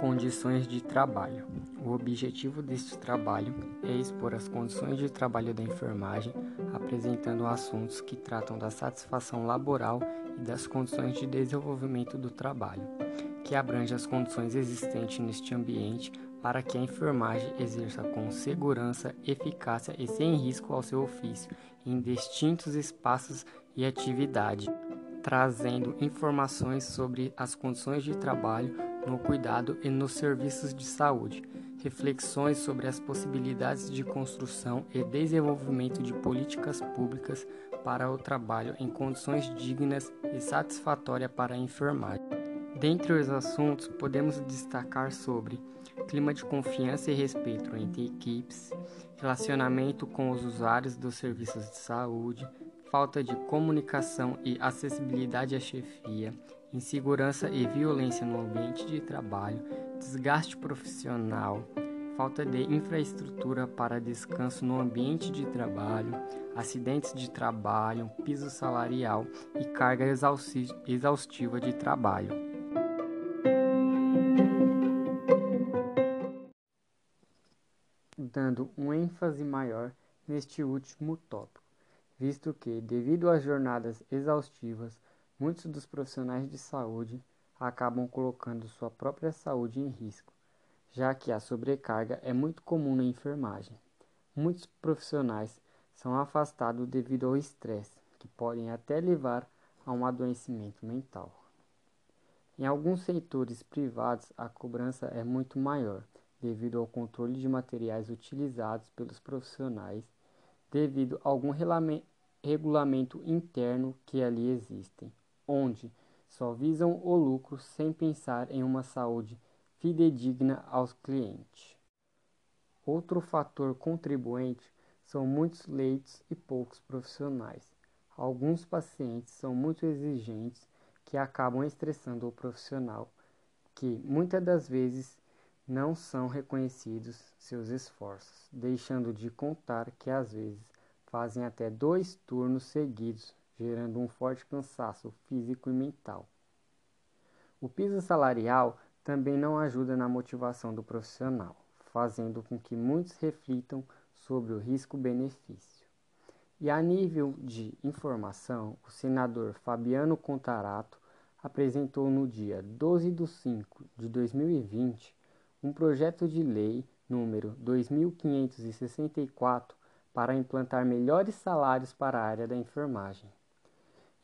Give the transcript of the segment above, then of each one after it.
Condições de trabalho. O objetivo deste trabalho é expor as condições de trabalho da enfermagem, apresentando assuntos que tratam da satisfação laboral e das condições de desenvolvimento do trabalho, que abrange as condições existentes neste ambiente para que a enfermagem exerça com segurança, eficácia e sem risco ao seu ofício em distintos espaços e atividade, trazendo informações sobre as condições de trabalho no cuidado e nos serviços de saúde, reflexões sobre as possibilidades de construção e desenvolvimento de políticas públicas para o trabalho em condições dignas e satisfatórias para a enfermagem. Dentre os assuntos, podemos destacar sobre clima de confiança e respeito entre equipes, relacionamento com os usuários dos serviços de saúde, falta de comunicação e acessibilidade à chefia, insegurança e violência no ambiente de trabalho, desgaste profissional, falta de infraestrutura para descanso no ambiente de trabalho, acidentes de trabalho, piso salarial e carga exaustiva de trabalho. Dando um ênfase maior neste último tópico visto que, devido às jornadas exaustivas, muitos dos profissionais de saúde acabam colocando sua própria saúde em risco, já que a sobrecarga é muito comum na enfermagem. Muitos profissionais são afastados devido ao estresse, que podem até levar a um adoecimento mental. Em alguns setores privados, a cobrança é muito maior, devido ao controle de materiais utilizados pelos profissionais, devido a algum regulamento interno que ali existem, onde só visam o lucro sem pensar em uma saúde fidedigna aos clientes. Outro fator contribuinte são muitos leitos e poucos profissionais. Alguns pacientes são muito exigentes que acabam estressando o profissional, que muitas das vezes não são reconhecidos seus esforços, deixando de contar que às vezes fazem até dois turnos seguidos, gerando um forte cansaço físico e mental. O piso salarial também não ajuda na motivação do profissional, fazendo com que muitos reflitam sobre o risco-benefício. E a nível de informação, o senador Fabiano Contarato apresentou no dia 12 de 5 de 2020 um projeto de lei número 2564 para implantar melhores salários para a área da enfermagem.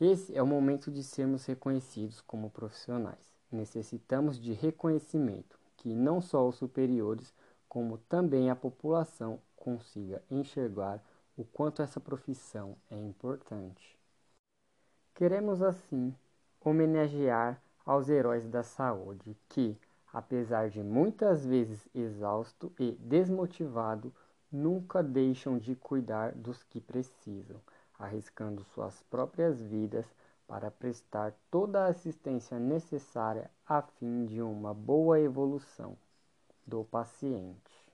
Esse é o momento de sermos reconhecidos como profissionais. Necessitamos de reconhecimento que não só os superiores, como também a população consiga enxergar o quanto essa profissão é importante. Queremos assim homenagear aos heróis da saúde que, apesar de muitas vezes exausto e desmotivado, nunca deixam de cuidar dos que precisam, arriscando suas próprias vidas para prestar toda a assistência necessária a fim de uma boa evolução do paciente.